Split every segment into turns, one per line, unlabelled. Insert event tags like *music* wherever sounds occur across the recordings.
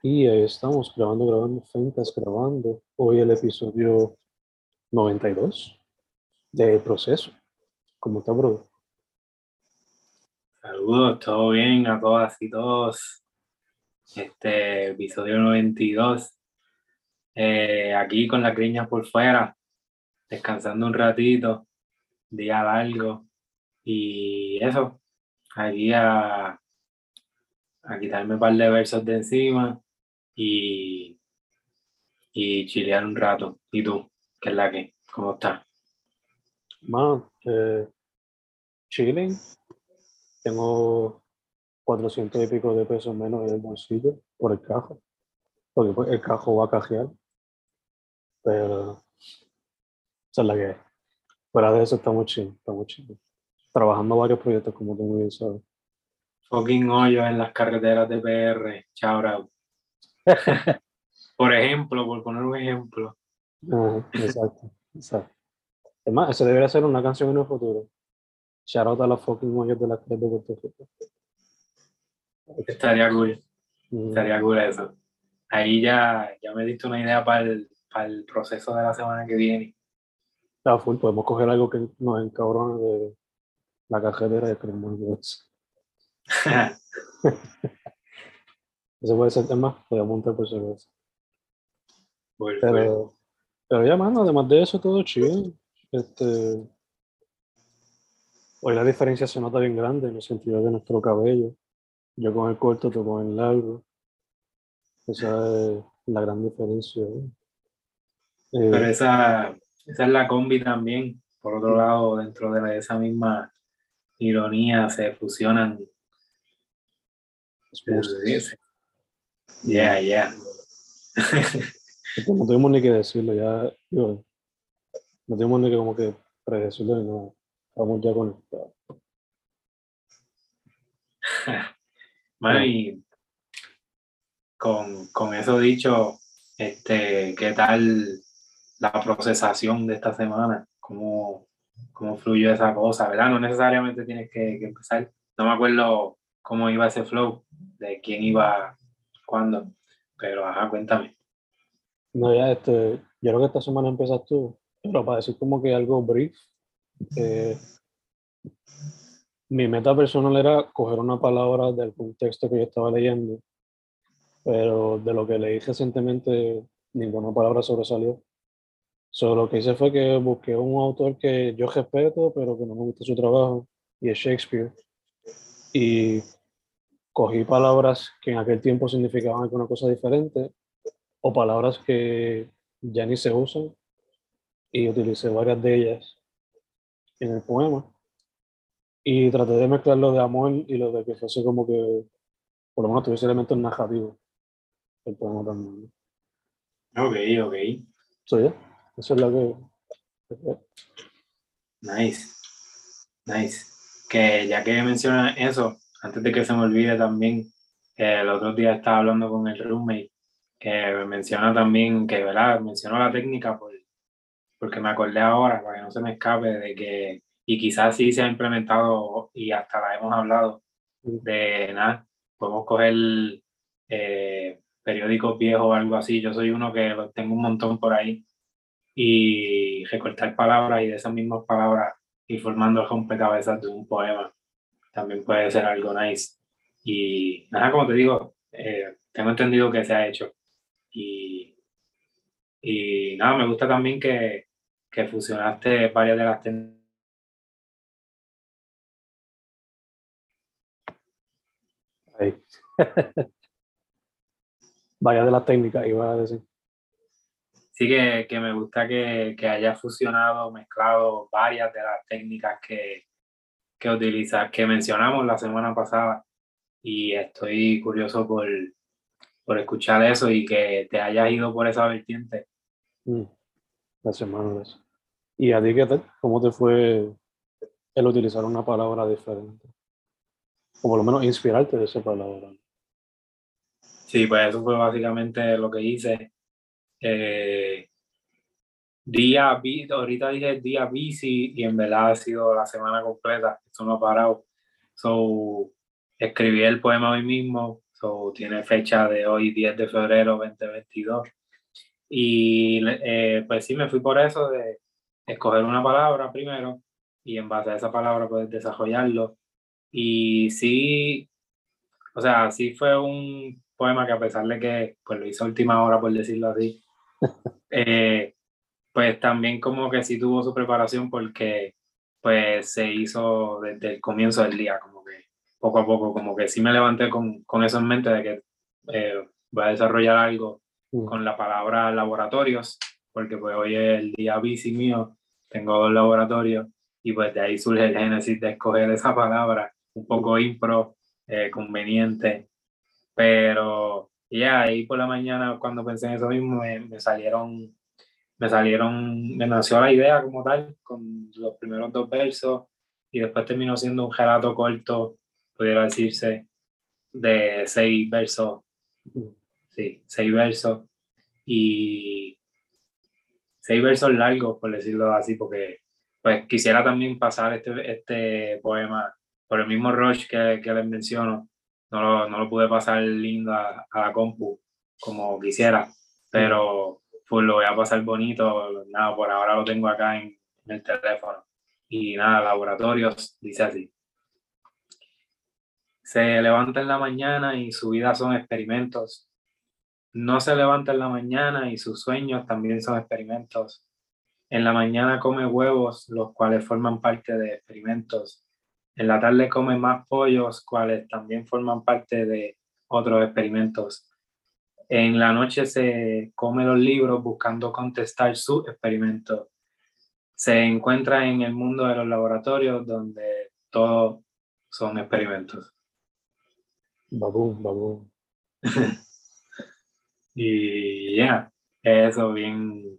Y ahí estamos grabando, grabando, Fencas grabando. Hoy el episodio 92 de Proceso. ¿Cómo está, bro?
Saludos, todo bien a todas y todos. Este episodio 92. Eh, aquí con la criña por fuera, descansando un ratito, día largo. Y eso, aquí a, a quitarme un par de versos de encima y, y chilear un rato. ¿Y tú? ¿Qué es la que? ¿Cómo estás?
Man, eh, chilling. Tengo 400 y pico de pesos menos en el bolsillo por el cajo. Porque pues, el cajo va a cajear. Pero esa es la que es. Fuera de eso estamos chill, estamos chill. Trabajando varios proyectos como tú muy bien sabes.
Fucking hoyos en las carreteras de PR. Chao. *laughs* por ejemplo, por poner un ejemplo.
Ajá, exacto, exacto. Es más, eso debería ser una canción en el futuro. Shout out a las fucking hoyos de las calles de Puerto Rico.
Estaría cool.
Mm,
Estaría cool eso. Ahí ya, ya me diste una idea para el, para el proceso de la semana que viene.
Está full, podemos coger algo que nos encabrone de la cajetera de Cremonwood. Ese puede ser el tema, voy a apuntar por.
Cool, cool.
Pero, pero ya, mano, además de eso, todo chido. Este, hoy la diferencia se nota bien grande en el sentido de nuestro cabello. Yo con el corto, tú con el largo. Esa es la gran diferencia. ¿eh? Eh,
Pero esa, esa es la combi también. Por otro lado, dentro de esa misma ironía se fusionan.
es
Yeah, yeah.
No tuvimos ni que decirlo, ya. digo, no tuvimos ni que como que predecirlo nada. Estamos ya conectados. *laughs*
Bueno, y con, con eso dicho, este, ¿qué tal la procesación de esta semana? ¿Cómo, cómo fluyó esa cosa? ¿Verdad? No necesariamente tienes que, que empezar. No me acuerdo cómo iba ese flow, de quién iba, cuándo, pero ajá, cuéntame.
No, ya, este, yo creo que esta semana empiezas tú, pero para decir como que algo brief, eh, mi meta personal era coger una palabra del contexto que yo estaba leyendo, pero de lo que leí recientemente, ninguna palabra sobresalió. Solo lo que hice fue que busqué un autor que yo respeto, pero que no me gusta su trabajo, y es Shakespeare. Y cogí palabras que en aquel tiempo significaban alguna cosa diferente, o palabras que ya ni se usan, y utilicé varias de ellas en el poema. Y traté de mezclar lo de amor y lo de que fuese como que, por lo menos tuviese elementos narrativos. El poema también.
Ok, ok.
So, yeah, eso es lo que...
Nice. Nice. Que ya que mencionas eso, antes de que se me olvide también, eh, el otro día estaba hablando con el roommate, que menciona también, que ¿verdad? mencionó la técnica por, porque me acordé ahora, para que no se me escape, de que, y quizás sí se ha implementado y hasta la hemos hablado, de nada, podemos coger eh, periódicos viejos o algo así, yo soy uno que tengo un montón por ahí, y recortar palabras y de esas mismas palabras ir formando el rompecabezas de un poema también puede ser algo nice. Y nada, como te digo, eh, tengo entendido que se ha hecho. Y, y nada, me gusta también que, que fusionaste varias de las técnicas.
Ahí. *laughs* Vaya de las técnicas, iba a decir.
Sí que, que me gusta que, que hayas fusionado, mezclado varias de las técnicas que, que utilizas, que mencionamos la semana pasada. Y estoy curioso por, por escuchar eso y que te hayas ido por esa vertiente.
Mm. Gracias, gracias. ¿Y a ti qué tal? ¿Cómo te fue el utilizar una palabra diferente? O por lo menos inspirarte de esa palabra.
Sí, pues eso fue básicamente lo que hice. Eh, día, bi- ahorita dije día bici y en verdad ha sido la semana completa. Esto no ha parado. So, escribí el poema hoy mismo, So, tiene fecha de hoy, 10 de febrero 2022. Y eh, pues sí, me fui por eso de escoger una palabra primero y en base a esa palabra pues desarrollarlo. Y sí, o sea, sí fue un poema que a pesar de que pues lo hizo última hora, por decirlo así, *laughs* eh, pues también como que sí tuvo su preparación porque pues se hizo desde el comienzo del día, como que poco a poco, como que sí me levanté con, con eso en mente de que eh, voy a desarrollar algo mm. con la palabra laboratorios, porque pues hoy es el día bici mío, tengo dos laboratorios y pues de ahí surge el génesis de escoger esa palabra, un poco impro, eh, conveniente, pero ya ahí por la mañana cuando pensé en eso mismo me, salieron, me salieron, me nació la idea como tal, con los primeros dos versos y después terminó siendo un gelato corto, pudiera decirse, de seis versos, sí, seis versos. Y seis versos largos, por decirlo así, porque pues quisiera también pasar este, este poema por el mismo rush que, que les menciono. No lo, no lo pude pasar lindo a, la compu como quisiera, pero pues lo voy a pasar bonito. Nada, por ahora lo tengo acá en, el teléfono. Y nada, laboratorios, dice así. Se levanta en la mañana y su vida son experimentos. No se levanta en la mañana y sus sueños también son experimentos. En la mañana come huevos, los cuales forman parte de experimentos. En la tarde come más pollos, cuales también forman parte de otros experimentos. En la noche se come los libros buscando contestar sus experimentos. Se encuentra en el mundo de los laboratorios donde todos son experimentos.
Babú, babú. *laughs*
y ya, eso bien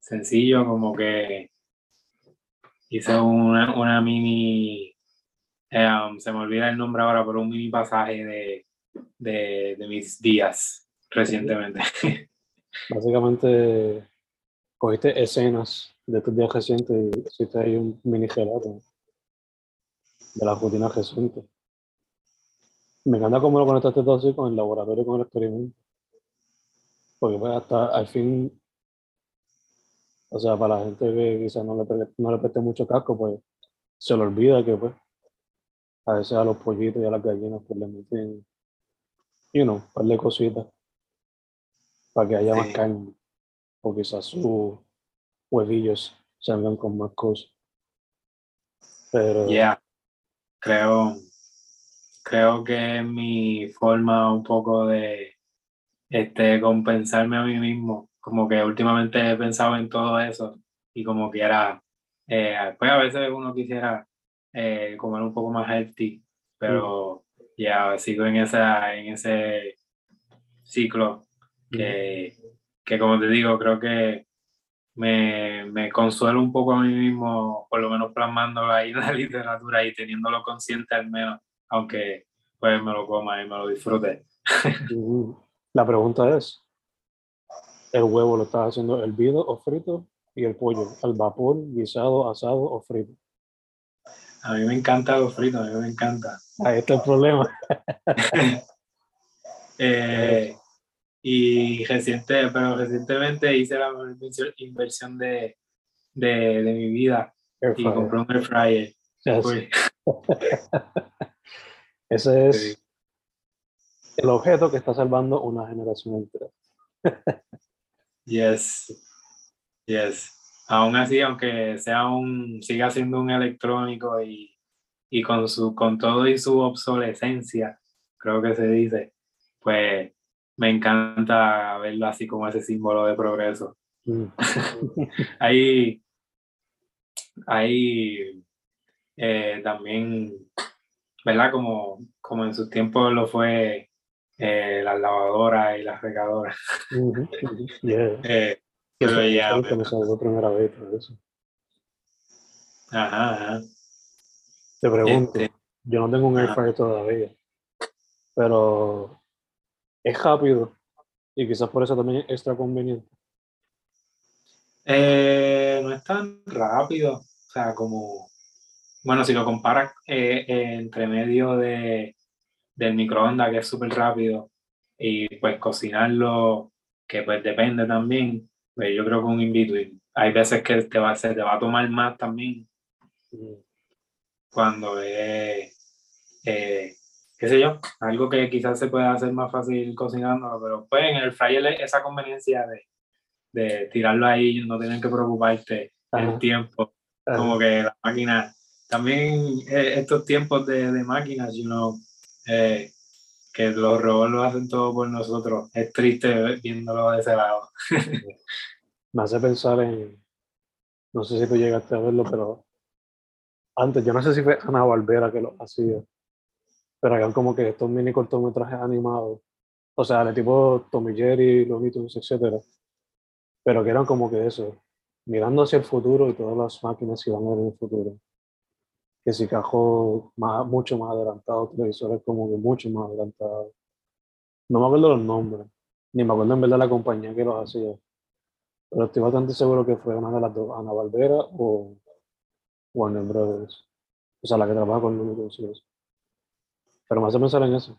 sencillo, como que hice una, una mini, eh, um, se me olvida el nombre ahora, pero un mini pasaje de, de, de mis días recientemente. *laughs*
Básicamente, cogiste escenas de tus días recientes y hiciste ahí un mini relato de la rutina reciente. Me encanta cómo lo conectaste todo así con el laboratorio, con el experimento. Porque pues hasta al fin o sea, para la gente que quizás no le, no le preste mucho casco, pues se le olvida que pues a veces a los pollitos y a las gallinas pues le meten, you know, un par de cositas para que haya más carne. O quizás sus huevillos salgan con más cosas.
Pero... Ya, creo, creo que es mi forma un poco de este, compensarme a mí mismo como que últimamente he pensado en todo eso y como que era, eh, pues a veces uno quisiera eh, comer un poco más healthy, pero ya sigo en, esa, en ese ciclo que, que, como te digo, creo que me, me, consuelo un poco a mí mismo, por lo menos plasmándolo ahí en la *laughs* literatura y teniéndolo consciente al menos, aunque pues me lo coma y me lo disfrute. *laughs*
La pregunta es, el huevo lo estás haciendo hervido o frito y el pollo al vapor, guisado, asado o frito.
A mí me encanta lo frito, a mí me encanta.
Ahí está el problema. *laughs*
Eh, y reciente, pero recientemente hice la inversión de, de, de mi vida y compré un air fryer. *laughs*
Ese es el objeto que está salvando una generación entera. *laughs*
Yes, yes. Aún así, aunque sea un, siga siendo un electrónico y, y con, su, con todo y su obsolescencia, creo que se dice, pues me encanta verlo así como ese símbolo de progreso. Mm. *laughs* ahí, ahí eh, también, ¿verdad? Como, como en sus tiempos lo fue eh, las lavadoras y las regadoras. *laughs*
Eh, pero ya. primera vez eso.
Ajá,
Te pregunto, este, yo no tengo un air fryer todavía, pero es rápido y quizás por eso también es extra conveniente.
Eh, no es tan rápido, o sea, como, bueno, si lo comparas entre medio de del microondas, que es súper rápido, y pues cocinarlo, que pues depende también, pues yo creo que un in-between. Hay veces que te va, se te va a tomar más también cuando es, eh, qué sé yo, algo que quizás se pueda hacer más fácil cocinando, pero pues en el fryer esa conveniencia de, de tirarlo ahí, no tener que preocuparte el tiempo, como que la máquina, también eh, estos tiempos de, de máquinas, you know, eh, que los robots lo hacen todo por nosotros, es triste viéndolo de ese lado.
Me hace pensar en, no sé si tú llegaste a verlo, pero antes, yo no sé si fue Ana Barbera que lo hacía, pero eran como que estos mini cortometrajes animados, o sea, de tipo Tommy Jerry, Looney Tunes, etcétera, pero que eran como que eso, mirando hacia el futuro y todas las máquinas iban a ver en el futuro. Que si cajó más, mucho más adelantado, televisores como que mucho más adelantados. No me acuerdo los nombres, ni me acuerdo en verdad la compañía que los hacía, pero estoy bastante seguro que fue una de las dos, Ana Barbera o Warner Brothers. O sea, la que trabaja con Looney Tunes. Pero me hace pensar en eso.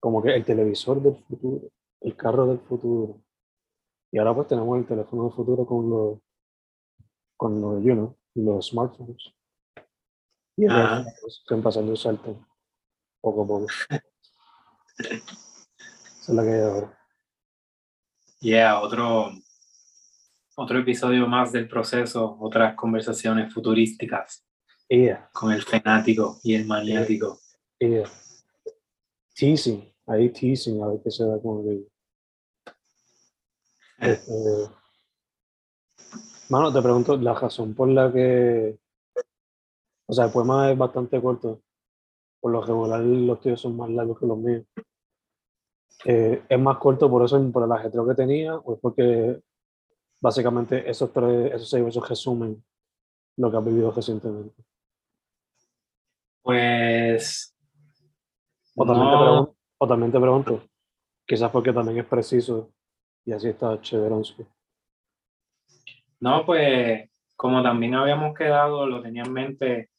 Como que el televisor del futuro, el carro del futuro. Y ahora pues tenemos el teléfono del futuro con los, con los, you know, los smartphones. Y el ah. están pasando el salto poco a poco. *laughs* Esa es la que hay ahora.
Yeah, otro, otro episodio más del proceso, otras conversaciones futurísticas con el fanático y el maniático.
Yeah. Teasing, ahí teasing, a ver qué se da con el *laughs* este, Mano, te pregunto la razón por la que. O sea, el poema es bastante corto. Por lo regular, los tuyos son más largos que los míos. Eh, ¿Es más corto por eso, por el ajetreo que tenía, o es porque básicamente esos, tres, esos seis versos resumen lo que has vivido recientemente.
Pues.
O también, te pregunto, o también te pregunto, quizás porque también es preciso y así está Cheveronsky.
No, pues como también habíamos quedado, lo tenía en mente,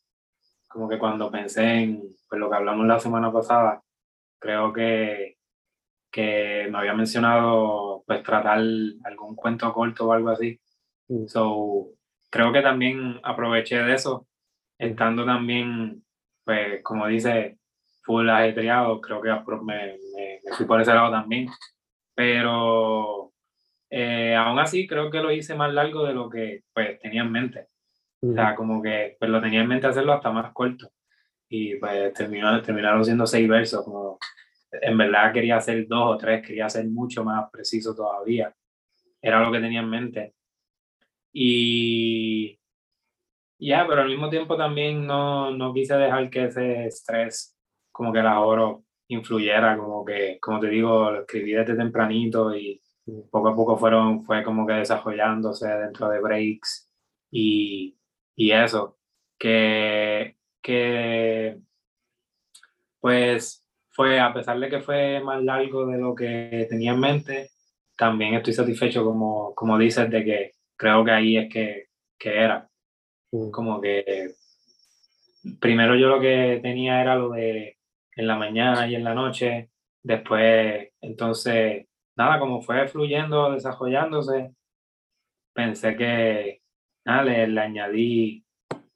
como que cuando pensé en pues, lo que hablamos la semana pasada, creo que que me había mencionado pues tratar algún cuento corto o algo así. Mm. So, creo que también aproveché de eso, estando también, pues como dice, full ajetreado, creo que me, me, fui por ese lado también. Pero eh, aún así creo que lo hice más largo de lo que pues tenía en mente. O sea, como que pues lo tenía en mente hacerlo hasta más corto. Y pues terminó, terminaron siendo seis versos, como en verdad quería hacer dos o tres, quería ser mucho más preciso todavía. Era lo que tenía en mente. Y ya, pero al mismo tiempo también no, no quise dejar que ese estrés, como que el ahorro influyera, como que, como te digo, lo escribí desde tempranito y poco a poco fueron, fue como que desarrollándose dentro de breaks y, y eso, que, que pues fue, a pesar de que fue más largo de lo que tenía en mente, también estoy satisfecho, como, como dices, de que creo que ahí es que, que era. Mm. Como que primero yo lo que tenía era lo de en la mañana y en la noche, después, entonces, nada, como fue fluyendo, desarrollándose, pensé que, nada, le, añadí,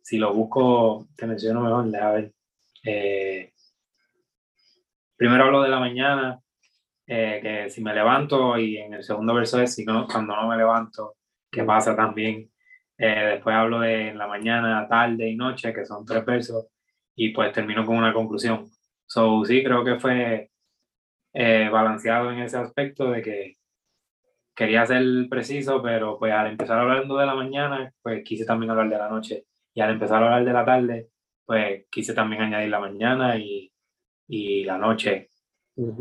si lo busco, te menciono mejor, a ver, eh, primero hablo de la mañana, eh, que si me levanto, y en el segundo verso es si no, cuando no me levanto, ¿qué pasa también? Eh, después hablo de la mañana, tarde y noche, que son tres versos, y pues termino con una conclusión. So, sí, creo que fue eh, balanceado en ese aspecto de que quería ser preciso, pero pues al empezar hablando de la mañana, pues quise también hablar de la noche. Y al empezar a hablar de la tarde, pues quise también añadir la mañana y y la noche.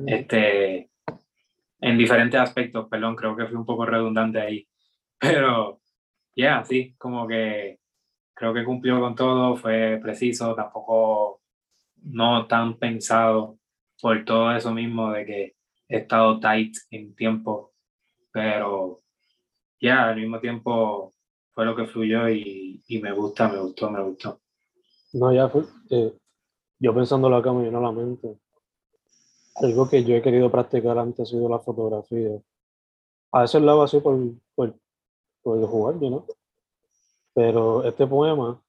este, en diferentes aspectos, perdón, creo que fui un poco redundante ahí. *laughs* Pero, ya, sí, como que creo que cumplió con todo, fue preciso, tampoco no tan pensado por todo eso mismo de que he estado tight en tiempo, pero ya, al mismo tiempo fue lo que fluyó y, y, me gusta, me gustó, me gustó.
No, ya fue, eh, yo pensándolo acá me vino a la mente algo que yo he querido practicar antes ha sido la fotografía. A veces lo hago así por, por, por jugar, ¿no? Pero este poema,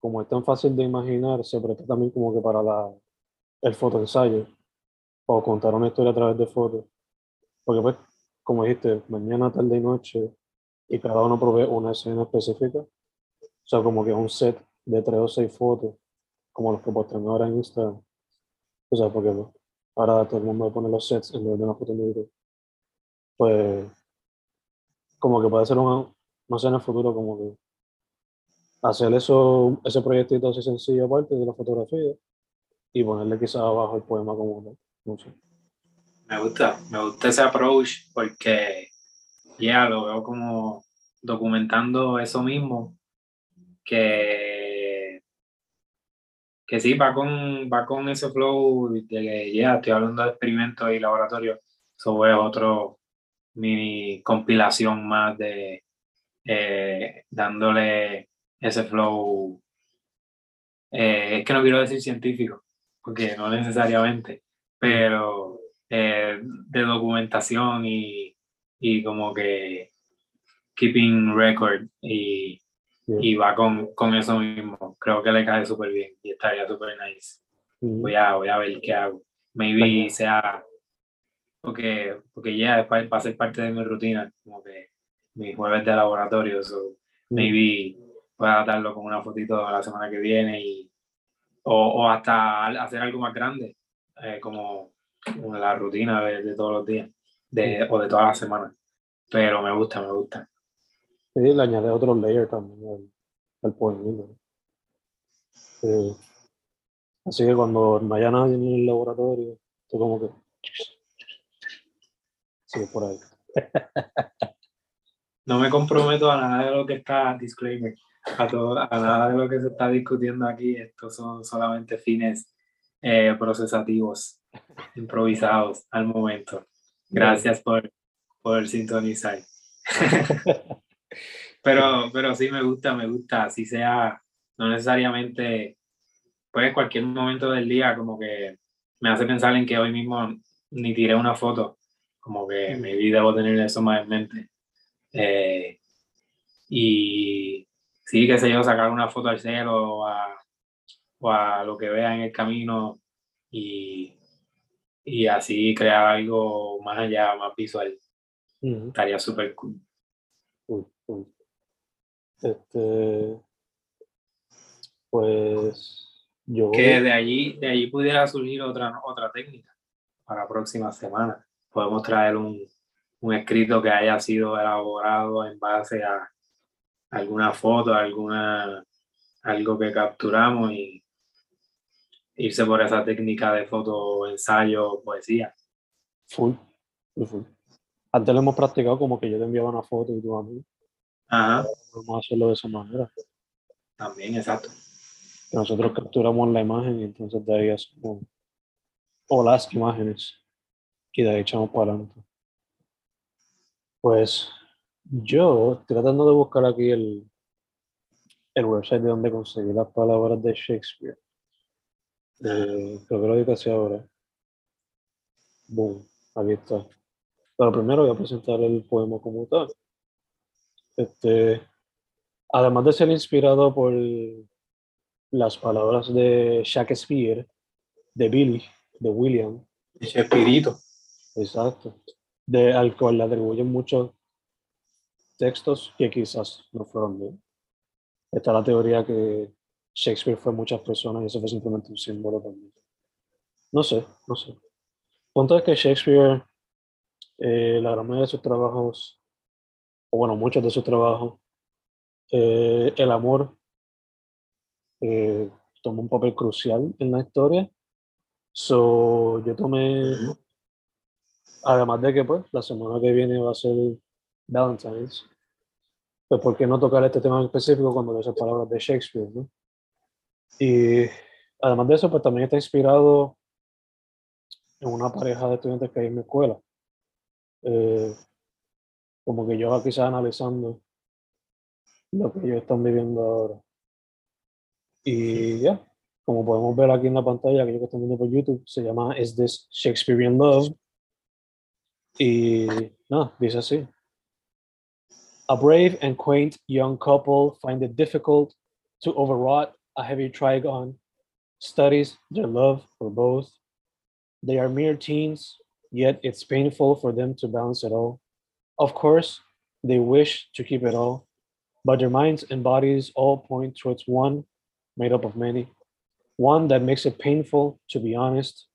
como es tan fácil de imaginar, se presta también como que para la, el fotoensayo o contar una historia a través de fotos. Porque pues, como dijiste, mañana, tarde y noche, y cada uno provee una escena específica. O sea, como que un set de tres o seis fotos, como los que postean ahora en Instagram. O sea, porque ahora todo el mundo pone los sets en vez de una foto en video. Pues, como que puede ser una, no sé en el futuro, como que hacer eso, ese proyectito así sencillo aparte de la fotografía y ponerle quizás abajo el poema como no sé.
Me gusta, me gusta ese approach porque ya lo veo como documentando eso mismo que que sí va con va con ese flow de ya estoy hablando de experimentos y laboratorios eso es otro mini compilación más de eh, dándole ese flow. Eh, es que no quiero decir científico porque no necesariamente pero eh, de documentación y, y, como que keeping record y, y va con, con, eso mismo. Creo que le cae súper bien y estaría súper nice. voy, a, voy a ver qué hago. Maybe sea porque, porque ya va a ser parte de mi rutina, como que mi jueves de laboratorio, so maybe pueda darlo con una fotito la semana que viene y, o, o hasta hacer algo más grande, eh, como la rutina de, de, todos los días de, o de todas las semanas. Pero me gusta, me gusta.
Sí, le añade otro layer también al, al. Eh, así que cuando no haya nadie en el laboratorio, tú como que... Sí, por ahí. *laughs*
no me comprometo a nada de lo que está, disclaimer, a, todo, a nada de lo que se está discutiendo aquí. Estos son solamente fines eh, procesativos *laughs* improvisados al momento. Gracias por, por sintonizar. *laughs* pero, pero sí me gusta, me gusta, así sea, no necesariamente, pues cualquier momento del día como que me hace pensar en que hoy mismo ni tiré una foto, como que me vi debo tener eso más en mente. Eh, y sí, qué sé yo, sacar una foto al cielo o a, o a lo que vea en el camino y y así crear algo más allá, más visual. Estaría súper cool.
Este, pues yo...
Que de allí, de allí pudiera surgir otra, otra técnica para la próxima semana. Podemos traer un, un escrito que haya sido elaborado en base a alguna foto, alguna, algo que capturamos y irse por esa técnica de foto, ensayo, poesía.
Full, full, Antes lo hemos practicado como que yo te enviaba una foto y tú a mí.
Ajá.
Vamos a hacerlo de esa manera.
También, exacto.
Nosotros capturamos la imagen y entonces de ahí hacemos o las imágenes y de ahí echamos para adelante. Pues yo, tratando de buscar aquí el, el website de donde conseguí las palabras de Shakespeare, eh, creo que lo edité hacia ahora. Boom, aquí está. Pero primero voy a presentar el poema como tal. Este, además de ser inspirado por las palabras de Shakespeare, de Billy, de William.
Shakespeare.
Exacto. De, al cual le atribuyen muchos textos que quizás no fueron de Está la teoría que Shakespeare fue muchas personas y eso fue simplemente un símbolo también. No sé, no sé. Punto es que Shakespeare, eh, la gran mayoría de sus trabajos, o bueno, muchos de sus trabajos, eh, el amor eh, tomó un papel crucial en la historia. So, yo tomé, además de que pues la semana que viene va a ser Valentine's, pues ¿por qué no tocar este tema en específico cuando esas palabras de Shakespeare, no? Y además de eso, pues también está inspirado en una pareja de estudiantes que hay en mi escuela. Eh, como que yo quizás analizando lo que ellos están viviendo ahora. Y ya, como podemos ver aquí en la pantalla, aquellos que están viendo por YouTube, se llama Is This Shakespearean Love? Y no, dice así. A brave and quaint young couple find it difficult to overwrought a heavy trigon, studies their love for both. They are mere teens, yet it's painful for them to balance it all. Of course, they wish to keep it all, but their minds and bodies all point towards one made up of many, one that makes it painful to be honest.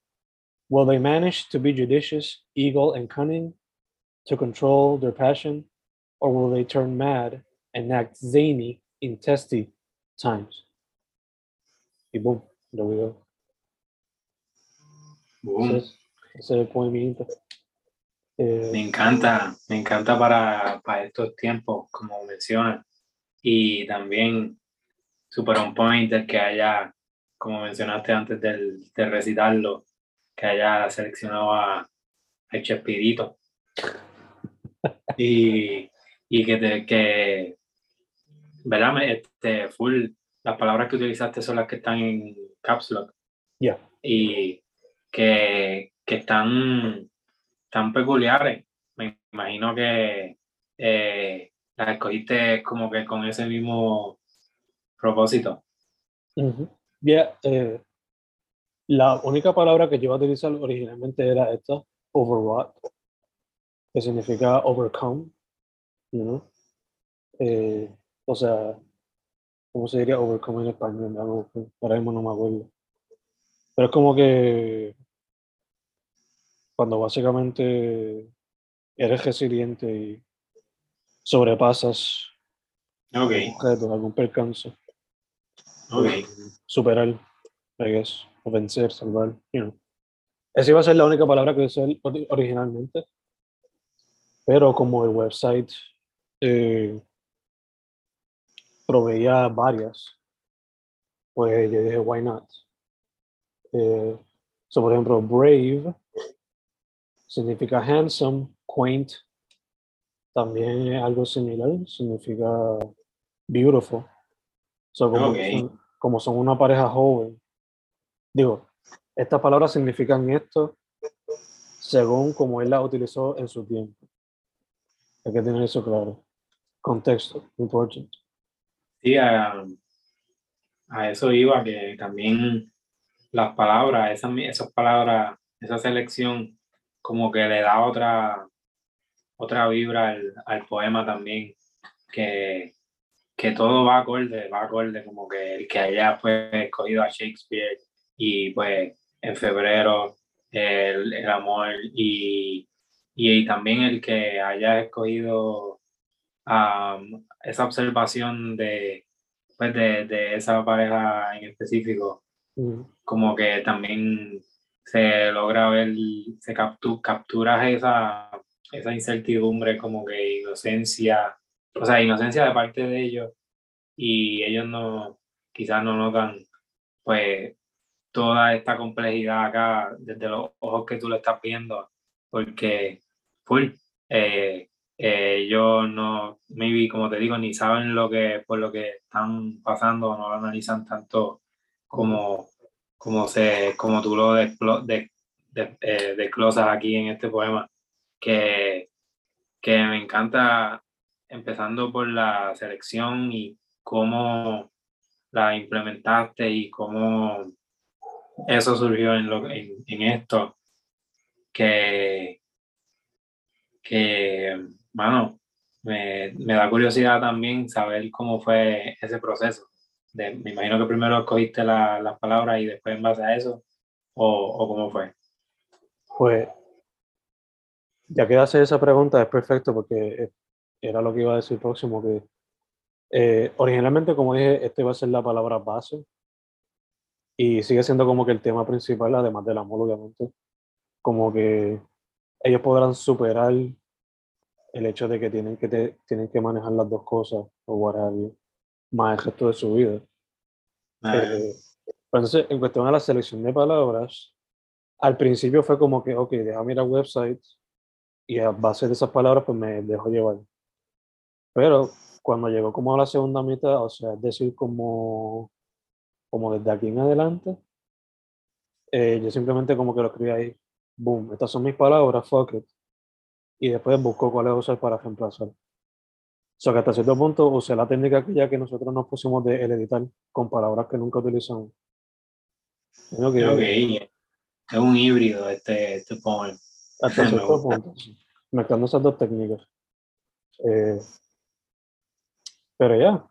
Will they manage to be judicious, eagle, and cunning to control their passion, or will they turn mad and act zany in testy times? Y boom, there we go.
Boom.
Ese es, ese es el poemita. Eh,
Me encanta, me encanta para, para estos tiempos, como mencionas. Y también super on point el que haya, como mencionaste antes del, de recitarlo, que haya seleccionado a, a Chespirito. *laughs* Y, y que, te, que, ¿verdad? Este, full, las palabras que utilizaste son las que están en Caps Lock
ya,
y que, que están tan peculiares. Me imagino que eh, las escogiste como que con ese mismo propósito.
Ya, eh, la única palabra que yo iba a utilizar originalmente era esta, overwrought, que significa overcome, you know? Eh, o sea, ¿cómo se diría overcome en español? Buscar, Ahora mismo no me acuerdo. Pero es como que cuando básicamente eres resiliente y sobrepasas
Ok,
objetos, algún percance.
ok.
eh, superar, I guess, o vencer, salvar, you know. Esa iba a ser la única palabra que usé ori- originalmente, pero como el website eh, proveía varias, pues yo dije, why not? Eh, so, por ejemplo, brave significa handsome, quaint, también es algo similar, significa beautiful. So, como,
Ok.
son, como son una pareja joven, digo, estas palabras significan esto según como él la utilizó en su tiempo. Hay que tener eso claro. Contexto, important.
A, a eso iba, que también las palabras, esas, esas palabras, esa selección, como que le da otra, otra vibra al, al poema también, que, que todo va acorde, va acorde, como que el que haya pues escogido a Shakespeare y pues en febrero el, el amor y, y, también el que haya escogido um, esa observación de, pues de, de esa pareja en específico,
Mm,
como que también se logra ver, se captu, captura esa, esa incertidumbre, como que inocencia, o sea, inocencia de parte de ellos y ellos no, quizás no notan, pues, toda esta complejidad acá desde los ojos que tú le estás viendo, porque, full, eh, eh, ellos no, maybe, como te digo, ni saben lo que, por lo que están pasando, no lo analizan tanto como, como, se, como tú lo desclo- de, de, eh, desglosas aquí en este poema, que, que me encanta empezando por la selección y cómo la implementaste y cómo eso surgió en, lo, en, en esto, que, que mano, me, me da curiosidad también saber cómo fue ese proceso de, me imagino que primero escogiste la, las palabras y después en base a eso, o, o cómo fue.
Pues, ya que hace esa pregunta es perfecto porque era lo que iba a decir próximo, que eh, originalmente, como dije, este iba a ser la palabra base y sigue siendo como que el tema principal, además del amor, obviamente, como que ellos podrán superar el hecho de que tienen que, te, tienen que manejar las dos cosas o what have you, más el resto de su vida. Eh, entonces, en cuestión a la selección de palabras, al principio fue como que, ok, déjame ir a website y a base de esas palabras pues me dejo llevar. Pero cuando llegó como a la segunda mitad, o sea, es decir, como como desde aquí en adelante, eh, yo simplemente como que lo escribí ahí, boom, estas son mis palabras, fuck it, y después busco cuáles usar para reemplazar. O sea que hasta cierto punto usé la técnica que ya que nosotros nos pusimos de el editar con palabras que nunca utilizamos.
Que, Es un híbrido este, este poem.
Hasta *laughs* cierto punto, mezclando esas dos técnicas. Eh, pero ya,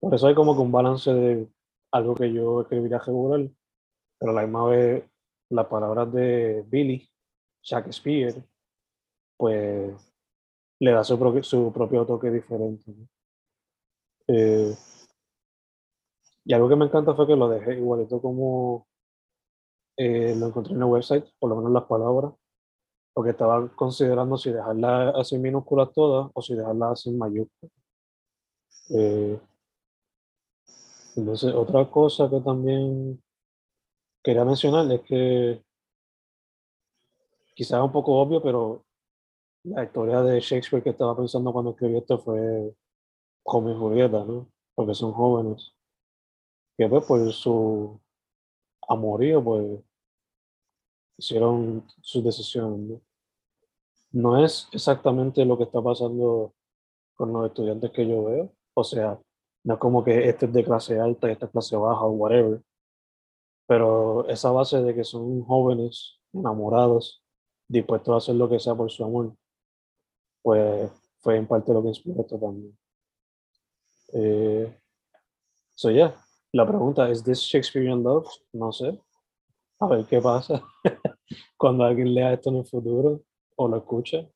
por eso hay como que un balance de algo que yo escribiría regular, pero a la misma vez las palabras de Billy, Shakespeare, pues le da su, propio, su propio toque diferente. Eh, y algo que me encanta fue que lo dejé igualito como eh, lo encontré en el website, por lo menos las palabras, porque estaba considerando si dejarlas así minúsculas todas o si dejarlas así mayúsculas. Eh, entonces, otra cosa que también quería mencionar es que quizás es un poco obvio, pero la historia de Shakespeare que estaba pensando cuando escribió esto fue Romeo y Julieta, ¿no? Porque son jóvenes. Que pues por su amorío, pues hicieron sus decisiones, ¿no? No es exactamente lo que está pasando con los estudiantes que yo veo. O sea, no es como que este es de clase alta y este es clase baja o whatever. Pero esa base de que son jóvenes, enamorados, dispuestos a hacer lo que sea por su amor, pues fue en parte lo que inspiró esto también. Eh, so yeah, la pregunta es, ¿this Shakespearean love? No sé. A ver qué pasa *laughs* cuando alguien lea esto en el futuro o lo escuche.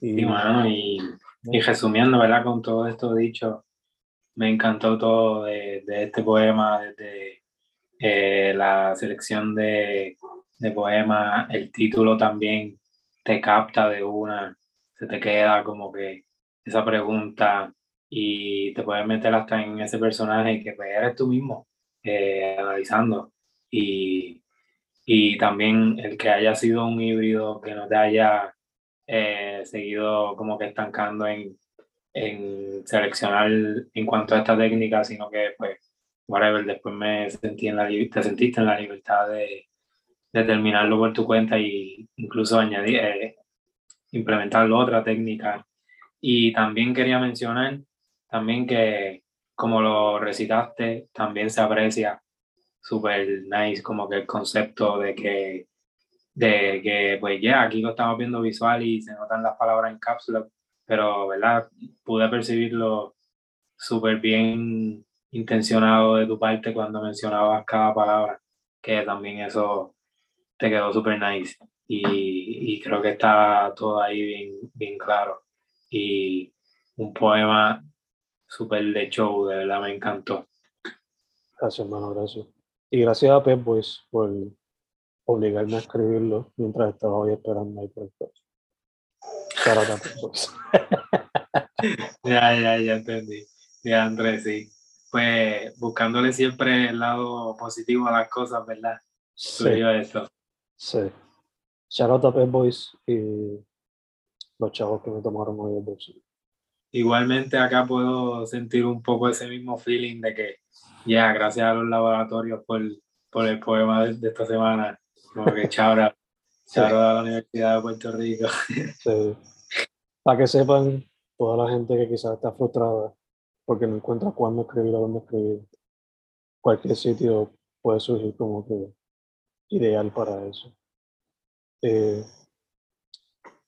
Y, y, y resumiendo, ¿verdad? Con todo esto dicho, me encantó todo de, este poema, desde eh, la selección de, de poemas, el título también te capta de una, se te queda como que esa pregunta y te puedes meter hasta en ese personaje que pues eres tú mismo eh, analizando. Y, y también el que haya sido un híbrido que no te haya eh, seguido como que estancando en, en seleccionar en cuanto a esta técnica, sino que pues, whatever, después me sentí en la, te sentiste en la libertad de, de terminarlo por tu cuenta y incluso añadir, eh, implementarlo otra técnica. Y también quería mencionar también que como lo recitaste, también se aprecia súper nice como que el concepto de que de que pues ya aquí lo estamos viendo visual y se notan las palabras en cápsula pero, ¿verdad? Pude percibirlo súper bien intencionado de tu parte cuando mencionabas cada palabra, que también eso te quedó súper nice. Y, y, creo que está todo ahí bien, bien claro. Y un poema súper de show, de verdad me encantó.
Gracias, hermano, gracias. Y gracias a Pep Boys por obligarme a escribirlo mientras estaba hoy esperando ahí por el *laughs*
ya, ya, ya entendí. Ya, Andrés, sí. Pues buscándole siempre el lado positivo a las cosas, ¿verdad? Sí. Esto.
Sí. Shout out a Pep Boys y los chavos que me tomaron hoy el bolsillo.
Igualmente acá puedo sentir un poco ese mismo feeling de que ya, gracias a los laboratorios por, por el poema de, esta semana, como que chabra, *laughs* chabra a la Universidad de Puerto Rico. *laughs*
Sí. Para que sepan, toda la gente que quizás está frustrada porque no encuentra cuándo escribir o dónde escribir, cualquier sitio puede surgir como que ideal para eso. Eh,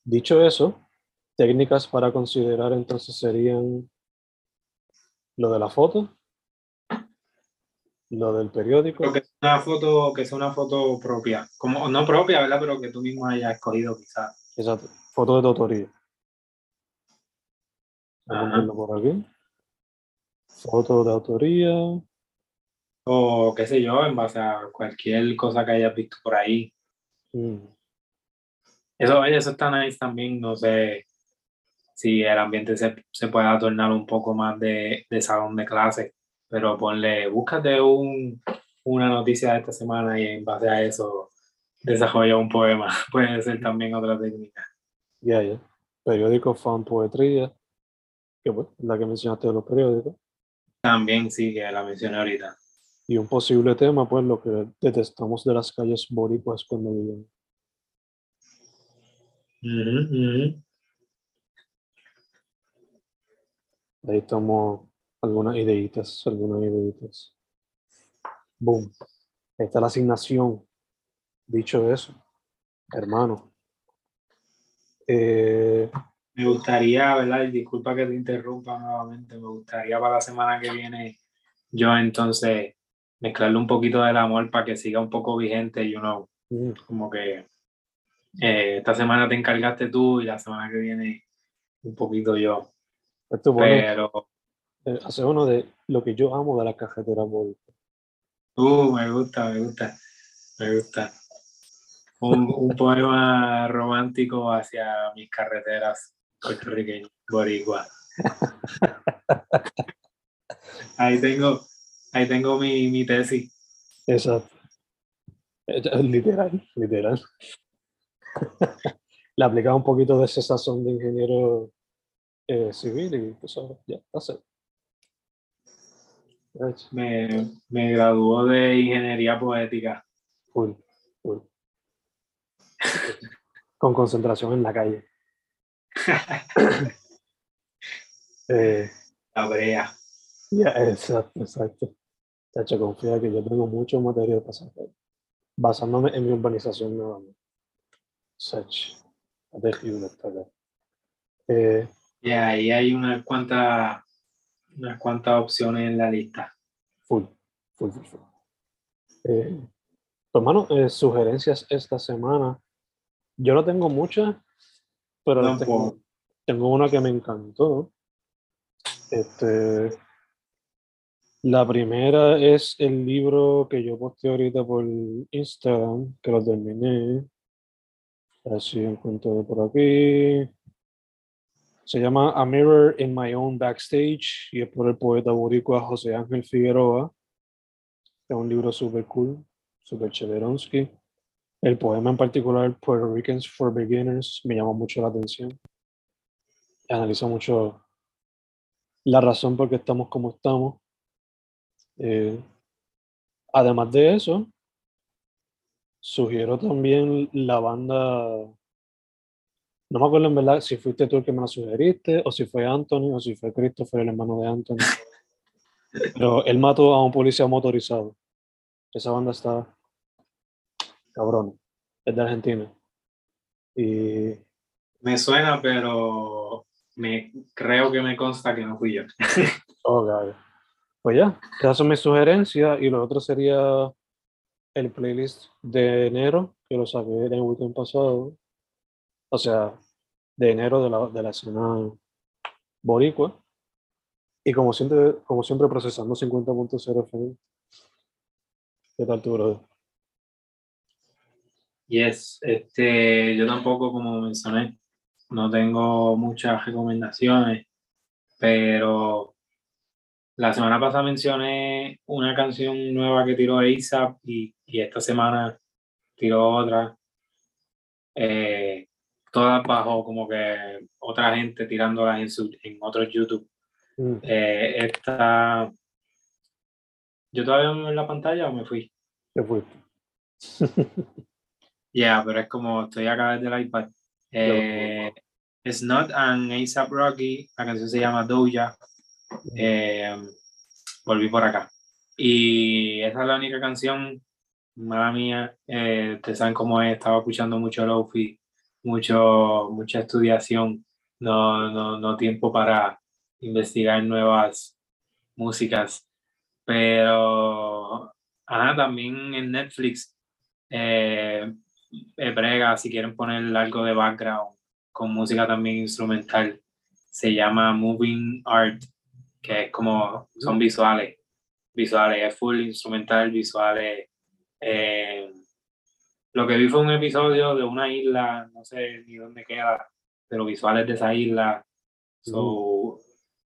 dicho eso, técnicas para considerar entonces serían lo de la foto, lo del periódico.
que sea una foto, que sea una foto propia, como no propia, ¿verdad? Pero que tú mismo hayas escogido quizás.
Exacto, foto de tutoría por aquí. Foto de autoría.
O qué sé yo, en base a cualquier cosa que hayas visto por ahí. Mm. Eso, eso está nice también, no sé si el ambiente se, se puede tornar un poco más de, de, salón de clase, pero ponle, búscate un, una noticia de esta semana y en base a eso desarrolla un poema. *laughs* Puede ser también otra técnica.
Ya, ya. Periódico, fan, poetría que la que mencionaste de los periódicos.
También sí, que la mencioné ahorita.
Y un posible tema, pues lo que detestamos de las calles boricuas cuando vivimos. Ahí estamos algunas ideitas, algunas ideitas. Boom. Ahí está la asignación. Dicho eso, hermano. Eh,
me gustaría, ¿verdad? Y disculpa que te interrumpa nuevamente, me gustaría para la semana que viene yo entonces mezclarle un poquito del amor para que siga un poco vigente, y uno mm. como que eh, esta semana te encargaste tú y la semana que viene un poquito yo. Pero...
Eh, hace uno de lo que yo amo de la cajetera móvil.
Uh, me gusta, me gusta, me gusta. Un, un poema romántico hacia mis carreteras puertorriqueñas, boricua. *laughs* Ahí tengo, ahí tengo mi, mi tesis.
Exacto. Literal, literal. *laughs* Le aplicaba un poquito de ese sazón de ingeniero eh, civil y pues ya, hace.
Me, me graduó de ingeniería poética.
Full, full. Con concentración en la calle. *laughs*
eh, la brea.
Ya, exacto, exacto. Tacho, confía que yo tengo mucho material para sacar, basándome en mi urbanización nuevamente. Terrible
eh, y ahí hay unas cuantas unas cuantas opciones en la lista.
Full, full, full, full. Eh, hermano, eh, sugerencias esta semana. Yo no tengo muchas, pero tengo, tengo, una que me encantó. Este, la primera es el libro que yo posté ahorita por Instagram, que lo terminé. Así encuentro por aquí. Se llama A Mirror in My Own Backstage y es por el poeta boricua José Ángel Figueroa. Es un libro súper cool, súper chéveronsky. El poema en particular, Puerto Ricans for Beginners, me llama mucho la atención. Analiza mucho la razón por qué estamos como estamos. Eh, además de eso, sugiero también la banda no me acuerdo en verdad si fuiste tú el que me la sugeriste, o si fue Anthony, o si fue Christopher, el hermano de Anthony. Pero él mató a un policía motorizado. Esa banda está cabrón. Es de Argentina. Y.
Me suena, pero me creo que me consta que no fui yo. *laughs*
oh, God. Pues ya, esas son mis sugerencias. Y lo otro sería el playlist de enero, que lo saqué el weekend pasado o sea, de enero de la, de la escena boricua. Y como siempre, como siempre procesando 50.0 FM. ¿Qué tal tu brother?
Yes, este, yo tampoco, como mencioné, no tengo muchas recomendaciones, pero la semana pasada mencioné una canción nueva que tiró ASAP y, y esta semana tiró otra. Eh, todas bajo como que otra gente tirándolas en, su, en otros YouTube. Mm. Eh, esta, ¿Yo todavía en la pantalla o me fui?
Me fui.
Ya, pero es como estoy acá desde el iPad. Eh, It's Not an ASAP Rocky, la canción se llama Doja. Eh, volví por acá. Y esa es la única canción, mala mía, eh, ustedes saben cómo es, estaba escuchando mucho Lofi mucho, mucha estudiación, no, no, no tiempo para investigar nuevas músicas. Pero también en Netflix, eh, brega, si quieren poner algo de background con música también instrumental, se llama Moving Art, que es como, son visuales, visuales, es full instrumental, visuales. Eh, lo que vi fue un episodio de una isla, no sé ni dónde queda, pero visuales de esa isla. So,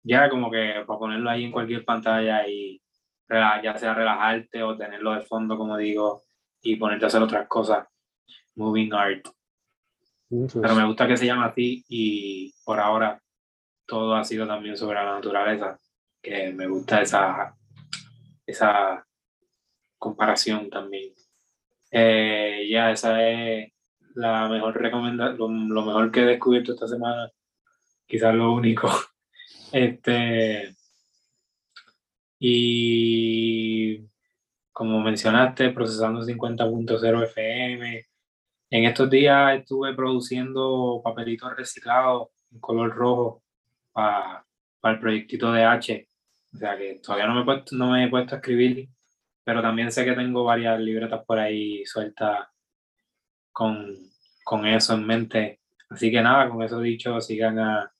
ya como que para ponerlo ahí en cualquier pantalla y ya sea relajarte o tenerlo de fondo, como digo, y ponerte a hacer otras cosas. Moving art. Pero me gusta que se llame así y por ahora todo ha sido también sobre la naturaleza, que me gusta esa, esa comparación también. Eh, ya, esa es la mejor recomendación, lo, mejor que he descubierto esta semana, quizás lo único. *laughs* Este, y como mencionaste, procesando 50.0 FM. En estos días estuve produciendo papelitos reciclados en color rojo para, para el proyectito de H. O sea que todavía no me, he puesto, no me he puesto a escribir, pero también sé que tengo varias libretas por ahí sueltas con, con eso en mente. Así que nada, con eso dicho, sigan a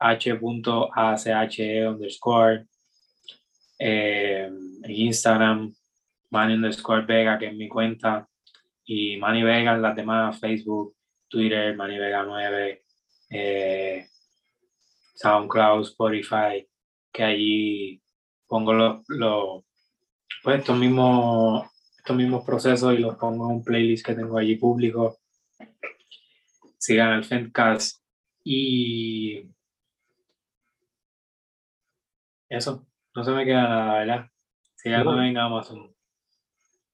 h.ache underscore eh, en Instagram, Manny underscore Vega, que es mi cuenta, y Manny Vega en las demás, Facebook, Twitter, Manny Vega 9, eh, SoundCloud, Spotify, que allí pongo los, los pues estos mismos, estos mismos procesos y los pongo en un playlist que tengo allí público. Sigan el Fencast y eso, no se me queda nada, ¿verdad? Síganme en Amazon.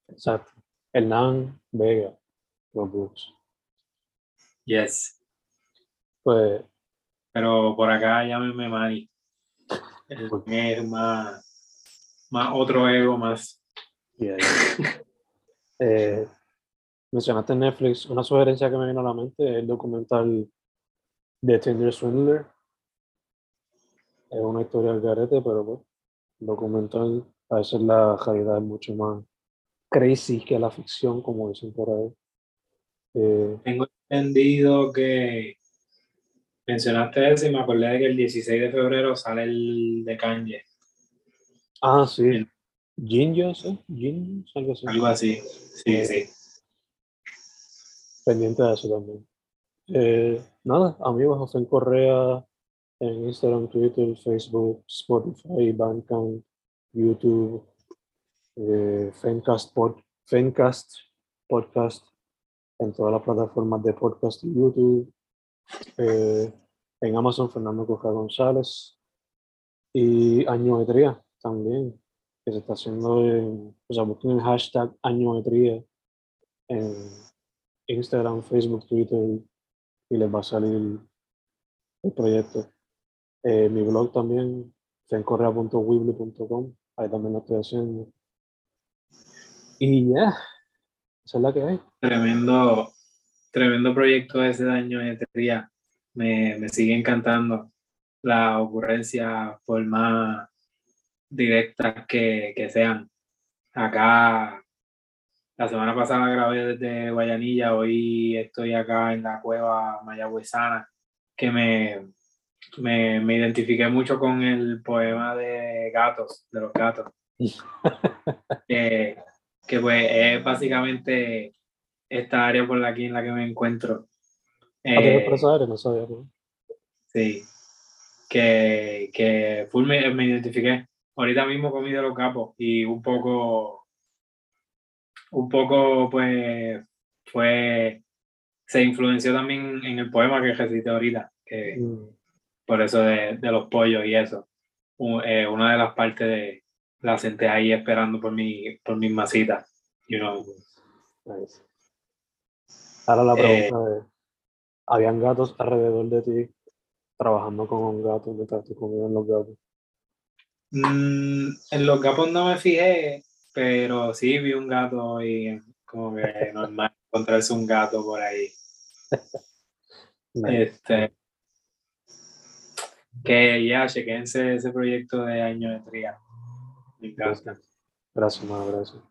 Exacto. Hernán Vega, los books.
Yes.
Pues.
Pero por acá llámeme Manny. Es más, más otro ego más. *laughs*
Eh, mencionaste Netflix. Una sugerencia que me vino a la mente es el documental de Tinder Swindler. Es una historia del garete, pero bueno, documental a veces la realidad es mucho más crazy que la ficción, como dicen por ahí.
Eh, Tengo entendido que mencionaste eso y me acordé de que el 16 de febrero sale el de Kanye.
Ah, sí. Genius, ¿eh? Genius,
algo así. Algo así, sí, sí.
Pendiente de eso también. Eh, nada, amigos, José Correa en Instagram, Twitter, Facebook, Spotify, Bandcamp, YouTube, eh, Fencast, Podcast en todas las plataformas de podcast y YouTube. Eh, en Amazon, Fernando Coja González. Y Añometría también, que se está haciendo en, o sea, busquen el hashtag Añometría en Instagram, Facebook, Twitter y les va a salir el proyecto. Eh, mi blog también, fencorrea.wible.com, ahí también lo estoy haciendo. Y ya, esa es la que hay.
Tremendo, tremendo proyecto ese de añometría. Me, me sigue encantando la ocurrencia por más directas que, que sean. Acá, la semana pasada grabé desde Guayanilla, hoy estoy acá en la cueva mayagüezana, que me, me, me identifiqué mucho con el poema de gatos, de los gatos. *laughs* que, que pues es básicamente esta área por la que en la que me encuentro.
Ah, eh, no sabía.
Sí, que, que full me, me, identifiqué. Ahorita mismo comí de los capos y un poco, un poco pues fue, se influenció también en el poema que recité ahorita, que mm. por eso de, de, los pollos y eso. Eh, una de las partes de, la senté ahí esperando por mi, por mis masitas. You know.
Ahora la pregunta eh, es, ¿habían gatos alrededor de ti trabajando con un gato mientras tú comías los gatos?
Mm, en los gatos no me fijé, pero sí vi un gato y como que *laughs* normal encontrarse un gato por ahí. este, que ya, chequense ese proyecto de año de tría.
Gracias, gracias, gracias.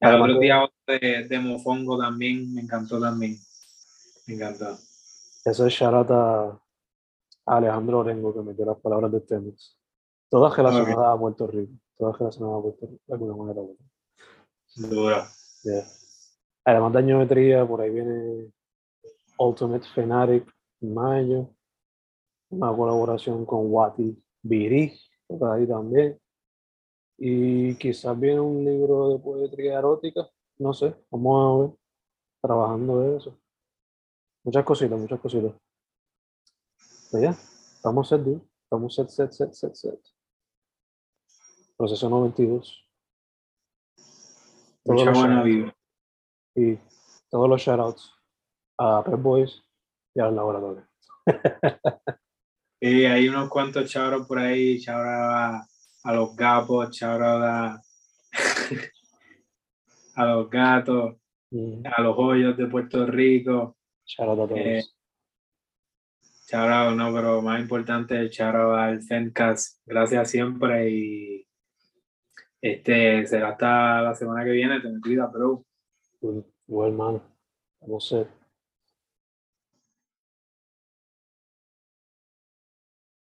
El otro día de, de, Mofongo también, me encantó también. Me encantó.
Eso es shout a Alejandro Orengo que metió las palabras de tenis. Todas relacionadas a Puerto Rico. Todas relacionadas a Puerto Rico, de alguna manera.
Duro.
Además de añometría, por ahí viene Ultimate Fanatic en mayo. Una colaboración con Wati Biri, por ahí también. Y quizás viene un libro de poesía erótica, no sé, vamos a ver, trabajando de eso. Muchas cositas, muchas cositas. Pues ya, estamos set, dude. Estamos set, set, set, set, set. Proceso 92.
Mucha
los
buena vida.
Y todos los shoutouts a Pep Boys y al laboratorio.
Y *laughs* hay unos cuantos chavos por ahí, chavos a, a los gapos, chavos a, *laughs* a los gatos,
Mm,
a los hoyos de Puerto Rico.
shout out a todos.
Eh, Shout no, pero más importante, out al Fencast. Gracias siempre y este será hasta la semana que viene. Te me cuida, bro.
Igual, hermano. Vamos a ser.